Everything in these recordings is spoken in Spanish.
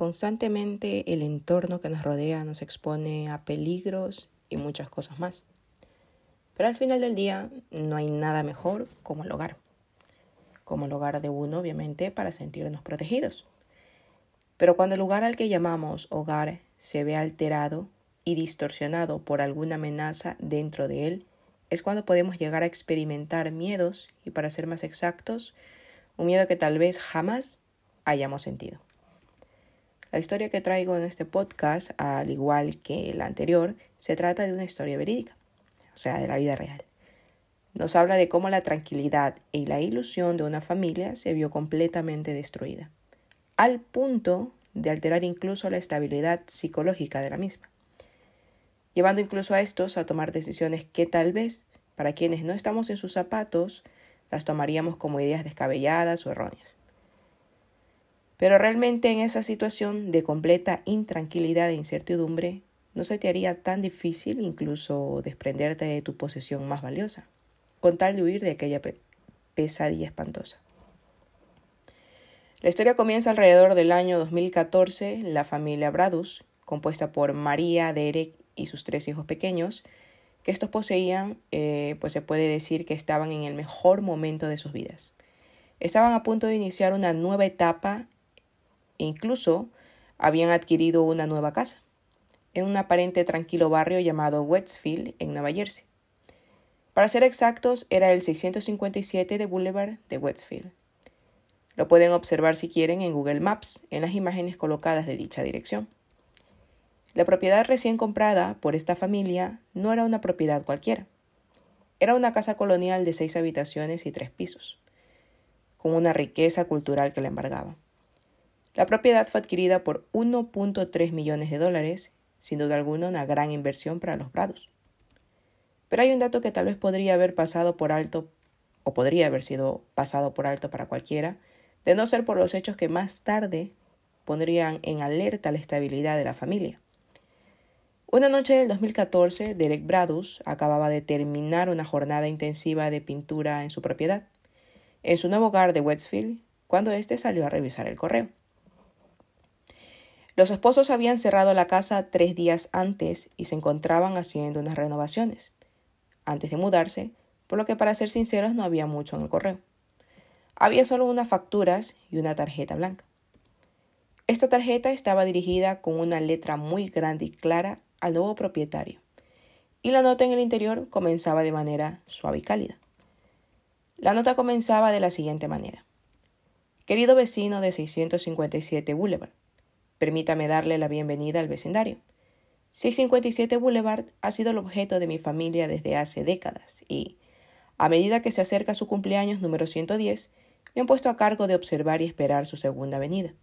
Constantemente el entorno que nos rodea nos expone a peligros y muchas cosas más. Pero al final del día no hay nada mejor como el hogar. Como el hogar de uno, obviamente, para sentirnos protegidos. Pero cuando el lugar al que llamamos hogar se ve alterado y distorsionado por alguna amenaza dentro de él, es cuando podemos llegar a experimentar miedos y, para ser más exactos, un miedo que tal vez jamás hayamos sentido. La historia que traigo en este podcast, al igual que la anterior, se trata de una historia verídica, o sea, de la vida real. Nos habla de cómo la tranquilidad y la ilusión de una familia se vio completamente destruida, al punto de alterar incluso la estabilidad psicológica de la misma, llevando incluso a estos a tomar decisiones que tal vez, para quienes no estamos en sus zapatos, las tomaríamos como ideas descabelladas o erróneas. Pero realmente en esa situación de completa intranquilidad e incertidumbre, no se te haría tan difícil incluso desprenderte de tu posesión más valiosa, con tal de huir de aquella pesadilla espantosa. La historia comienza alrededor del año 2014. La familia Bradus, compuesta por María, Derek y sus tres hijos pequeños, que estos poseían, eh, pues se puede decir que estaban en el mejor momento de sus vidas. Estaban a punto de iniciar una nueva etapa incluso habían adquirido una nueva casa en un aparente tranquilo barrio llamado Westfield en Nueva Jersey. Para ser exactos, era el 657 de Boulevard de Westfield. Lo pueden observar si quieren en Google Maps en las imágenes colocadas de dicha dirección. La propiedad recién comprada por esta familia no era una propiedad cualquiera. Era una casa colonial de seis habitaciones y tres pisos, con una riqueza cultural que la embargaba. La propiedad fue adquirida por 1.3 millones de dólares, sin duda alguna una gran inversión para los prados. Pero hay un dato que tal vez podría haber pasado por alto, o podría haber sido pasado por alto para cualquiera, de no ser por los hechos que más tarde pondrían en alerta la estabilidad de la familia. Una noche del 2014, Derek Bradus acababa de terminar una jornada intensiva de pintura en su propiedad, en su nuevo hogar de Westfield, cuando éste salió a revisar el correo. Los esposos habían cerrado la casa tres días antes y se encontraban haciendo unas renovaciones, antes de mudarse, por lo que para ser sinceros no había mucho en el correo. Había solo unas facturas y una tarjeta blanca. Esta tarjeta estaba dirigida con una letra muy grande y clara al nuevo propietario, y la nota en el interior comenzaba de manera suave y cálida. La nota comenzaba de la siguiente manera. Querido vecino de 657 Boulevard, permítame darle la bienvenida al vecindario. 657 Boulevard ha sido el objeto de mi familia desde hace décadas y, a medida que se acerca su cumpleaños número 110, me han puesto a cargo de observar y esperar su segunda venida.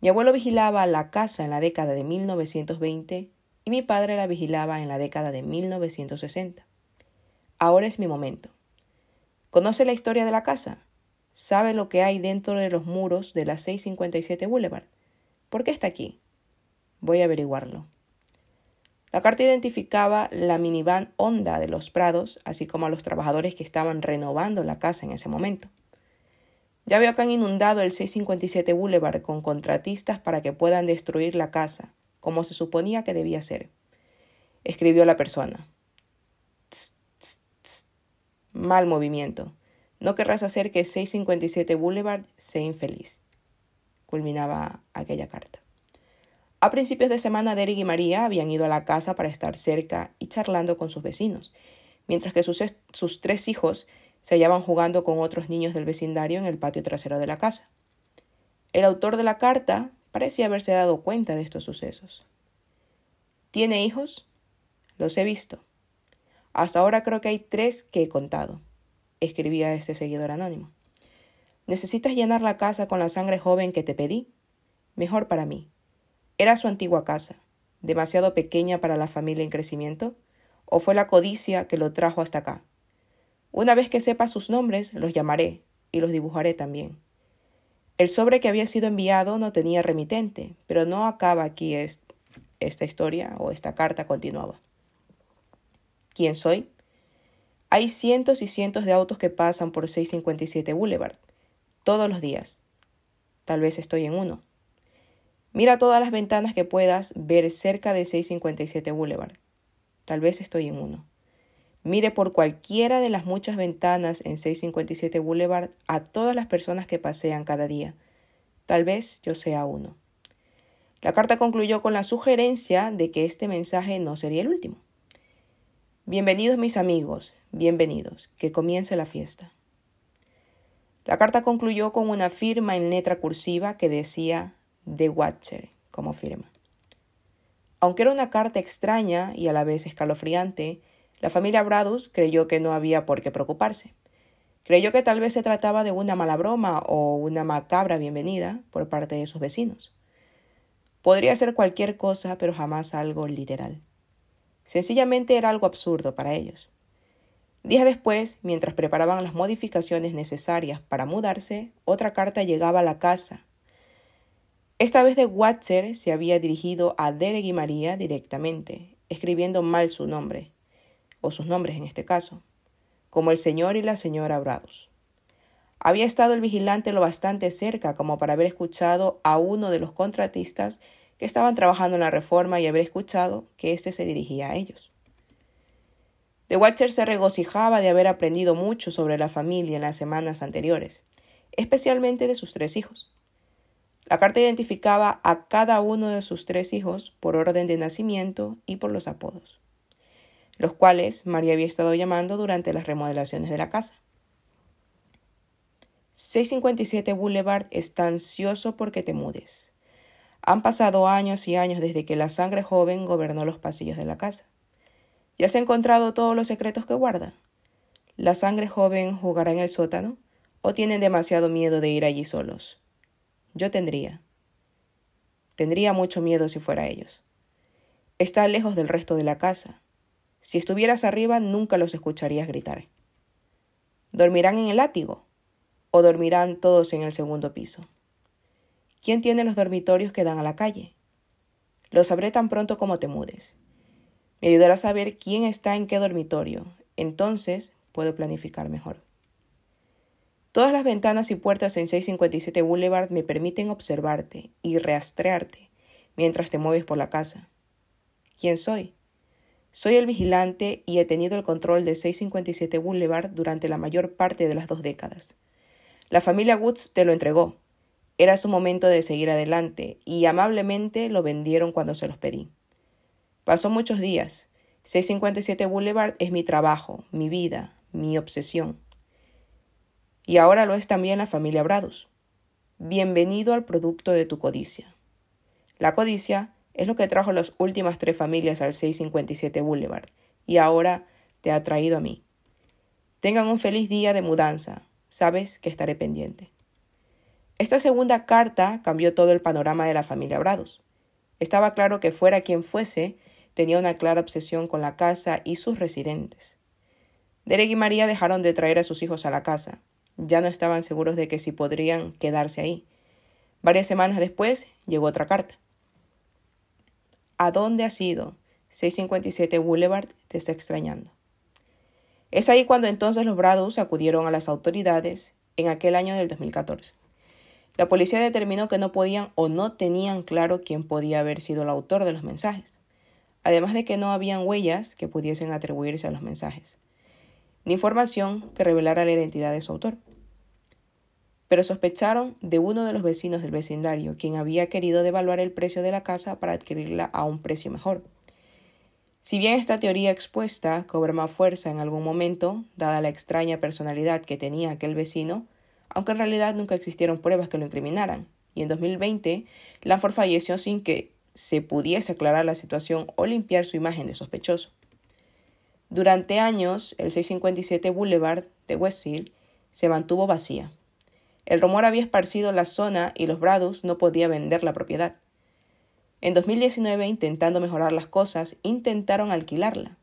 Mi abuelo vigilaba la casa en la década de 1920 y mi padre la vigilaba en la década de 1960. Ahora es mi momento. ¿Conoce la historia de la casa? ¿Sabe lo que hay dentro de los muros de la 657 Boulevard? ¿Por qué está aquí? Voy a averiguarlo. La carta identificaba la minivan Honda de los Prados, así como a los trabajadores que estaban renovando la casa en ese momento. Ya veo que han inundado el 657 Boulevard con contratistas para que puedan destruir la casa, como se suponía que debía ser. Escribió la persona. Mal movimiento. No querrás hacer que 657 Boulevard sea infeliz. Culminaba aquella carta. A principios de semana, Derek y María habían ido a la casa para estar cerca y charlando con sus vecinos, mientras que sus, sus tres hijos se hallaban jugando con otros niños del vecindario en el patio trasero de la casa. El autor de la carta parecía haberse dado cuenta de estos sucesos. ¿Tiene hijos? Los he visto. Hasta ahora creo que hay tres que he contado, escribía este seguidor anónimo. ¿Necesitas llenar la casa con la sangre joven que te pedí? Mejor para mí. ¿Era su antigua casa, demasiado pequeña para la familia en crecimiento? ¿O fue la codicia que lo trajo hasta acá? Una vez que sepa sus nombres, los llamaré y los dibujaré también. El sobre que había sido enviado no tenía remitente, pero no acaba aquí esta historia o esta carta continuaba. ¿Quién soy? Hay cientos y cientos de autos que pasan por 657 Boulevard, todos los días. Tal vez estoy en uno. Mira todas las ventanas que puedas ver cerca de 657 Boulevard. Tal vez estoy en uno. Mire por cualquiera de las muchas ventanas en 657 Boulevard a todas las personas que pasean cada día. Tal vez yo sea uno. La carta concluyó con la sugerencia de que este mensaje no sería el último. Bienvenidos mis amigos, bienvenidos, que comience la fiesta. La carta concluyó con una firma en letra cursiva que decía The Watcher como firma. Aunque era una carta extraña y a la vez escalofriante, la familia Bradus creyó que no había por qué preocuparse. Creyó que tal vez se trataba de una mala broma o una macabra bienvenida por parte de sus vecinos. Podría ser cualquier cosa, pero jamás algo literal. Sencillamente era algo absurdo para ellos. Días después, mientras preparaban las modificaciones necesarias para mudarse, otra carta llegaba a la casa. Esta vez de Watcher se había dirigido a Derek y María directamente, escribiendo mal su nombre, o sus nombres en este caso, como el señor y la señora Bradus. Había estado el vigilante lo bastante cerca como para haber escuchado a uno de los contratistas que estaban trabajando en la reforma y haber escuchado que éste se dirigía a ellos. The Watcher se regocijaba de haber aprendido mucho sobre la familia en las semanas anteriores, especialmente de sus tres hijos. La carta identificaba a cada uno de sus tres hijos por orden de nacimiento y por los apodos, los cuales María había estado llamando durante las remodelaciones de la casa. 657 Boulevard está ansioso porque te mudes. Han pasado años y años desde que la sangre joven gobernó los pasillos de la casa. ¿Ya has encontrado todos los secretos que guarda? ¿La sangre joven jugará en el sótano? ¿O tienen demasiado miedo de ir allí solos? Yo tendría. Tendría mucho miedo si fuera ellos. Está lejos del resto de la casa. Si estuvieras arriba nunca los escucharías gritar. ¿Dormirán en el látigo? o dormirán todos en el segundo piso. ¿Quién tiene los dormitorios que dan a la calle? Lo sabré tan pronto como te mudes. Me ayudará a saber quién está en qué dormitorio. Entonces puedo planificar mejor. Todas las ventanas y puertas en 657 Boulevard me permiten observarte y rastrearte mientras te mueves por la casa. ¿Quién soy? Soy el vigilante y he tenido el control de 657 Boulevard durante la mayor parte de las dos décadas. La familia Woods te lo entregó. Era su momento de seguir adelante y amablemente lo vendieron cuando se los pedí. Pasó muchos días. 657 Boulevard es mi trabajo, mi vida, mi obsesión. Y ahora lo es también la familia Bradus. Bienvenido al producto de tu codicia. La codicia es lo que trajo las últimas tres familias al 657 Boulevard y ahora te ha traído a mí. Tengan un feliz día de mudanza sabes que estaré pendiente. Esta segunda carta cambió todo el panorama de la familia Bradus. Estaba claro que fuera quien fuese, tenía una clara obsesión con la casa y sus residentes. Derek y María dejaron de traer a sus hijos a la casa. Ya no estaban seguros de que si podrían quedarse ahí. Varias semanas después llegó otra carta. ¿A dónde has ido? 657 Boulevard te está extrañando. Es ahí cuando entonces los Bradus acudieron a las autoridades en aquel año del 2014. La policía determinó que no podían o no tenían claro quién podía haber sido el autor de los mensajes, además de que no habían huellas que pudiesen atribuirse a los mensajes, ni información que revelara la identidad de su autor. Pero sospecharon de uno de los vecinos del vecindario, quien había querido devaluar el precio de la casa para adquirirla a un precio mejor. Si bien esta teoría expuesta cobra más fuerza en algún momento, dada la extraña personalidad que tenía aquel vecino, aunque en realidad nunca existieron pruebas que lo incriminaran, y en 2020 Lanford falleció sin que se pudiese aclarar la situación o limpiar su imagen de sospechoso. Durante años, el 657 Boulevard de Westfield se mantuvo vacía. El rumor había esparcido la zona y los Bradus no podían vender la propiedad. En 2019, intentando mejorar las cosas, intentaron alquilarla.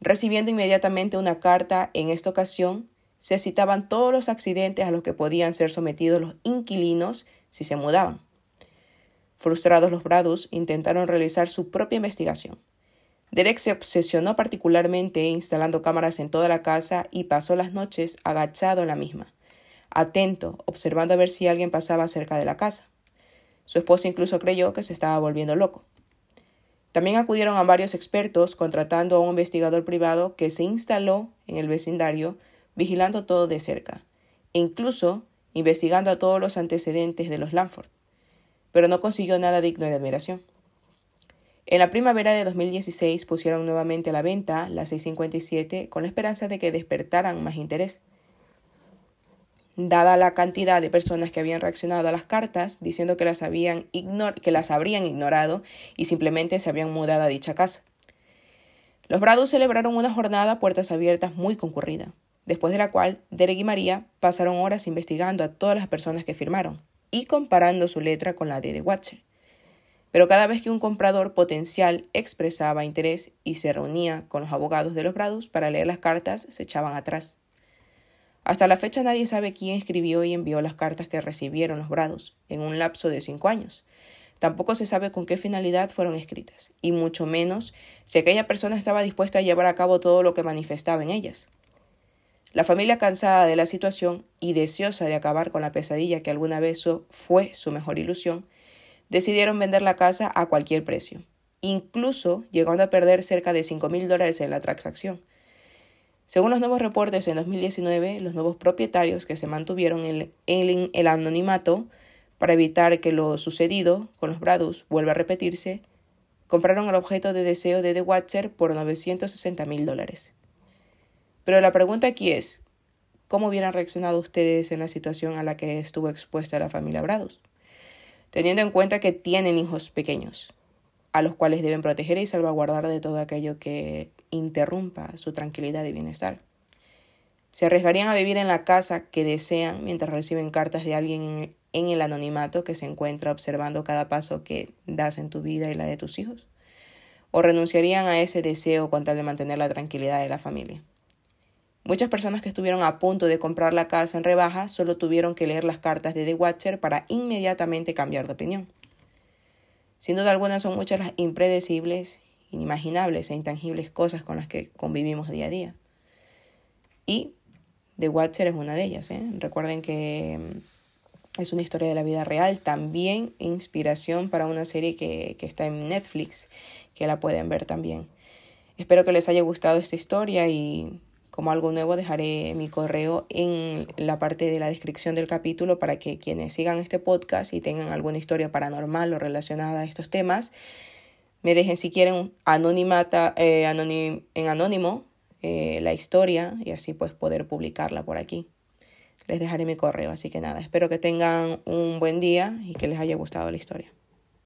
Recibiendo inmediatamente una carta, en esta ocasión se citaban todos los accidentes a los que podían ser sometidos los inquilinos si se mudaban. Frustrados los Bradus intentaron realizar su propia investigación. Derek se obsesionó particularmente instalando cámaras en toda la casa y pasó las noches agachado en la misma, atento, observando a ver si alguien pasaba cerca de la casa. Su esposa incluso creyó que se estaba volviendo loco. También acudieron a varios expertos contratando a un investigador privado que se instaló en el vecindario vigilando todo de cerca, e incluso investigando a todos los antecedentes de los Lanford, pero no consiguió nada digno de admiración. En la primavera de 2016 pusieron nuevamente a la venta la 657 con la esperanza de que despertaran más interés. Dada la cantidad de personas que habían reaccionado a las cartas diciendo que las, habían que las habrían ignorado y simplemente se habían mudado a dicha casa. Los Brados celebraron una jornada puertas abiertas muy concurrida después de la cual Derek y María pasaron horas investigando a todas las personas que firmaron y comparando su letra con la de The Watcher. Pero cada vez que un comprador potencial expresaba interés y se reunía con los abogados de los Bradus para leer las cartas, se echaban atrás. Hasta la fecha nadie sabe quién escribió y envió las cartas que recibieron los Bradus en un lapso de cinco años. Tampoco se sabe con qué finalidad fueron escritas, y mucho menos si aquella persona estaba dispuesta a llevar a cabo todo lo que manifestaba en ellas. La familia cansada de la situación y deseosa de acabar con la pesadilla que alguna vez fue su mejor ilusión, decidieron vender la casa a cualquier precio, incluso llegando a perder cerca de cinco mil dólares en la transacción. Según los nuevos reportes en 2019, los nuevos propietarios que se mantuvieron en el, anonimato para evitar que lo sucedido con los Bradus vuelva a repetirse, compraron el objeto de deseo de The Watcher por 960 mil dólares. Pero la pregunta aquí es, ¿cómo hubieran reaccionado ustedes en la situación a la que estuvo expuesta la familia Brados? Teniendo en cuenta que tienen hijos pequeños, a los cuales deben proteger y salvaguardar de todo aquello que interrumpa su tranquilidad y bienestar. Se arriesgarían a vivir en la casa que desean mientras reciben cartas de alguien en el anonimato que se encuentra observando cada paso que das en tu vida y la de tus hijos. O renunciarían a ese deseo con tal de mantener la tranquilidad de la familia. Muchas personas que estuvieron a punto de comprar la casa en rebaja solo tuvieron que leer las cartas de The Watcher para inmediatamente cambiar de opinión. Sin duda alguna son muchas las impredecibles, inimaginables e intangibles cosas con las que convivimos día a día. Y The Watcher es una de ellas. ¿eh? Recuerden que mm, es una historia de la vida real, también inspiración para una serie que, que está en Netflix, que la pueden ver también. Espero que les haya gustado esta historia y como algo nuevo dejaré mi correo en la parte de la descripción del capítulo para que quienes sigan este podcast y tengan alguna historia paranormal o relacionada a estos temas, me dejen si quieren anonimata, eh, en anónimo eh, la historia y así pues poder publicarla por aquí. Les dejaré mi correo, así que nada, espero que tengan un buen día y que les haya gustado la historia.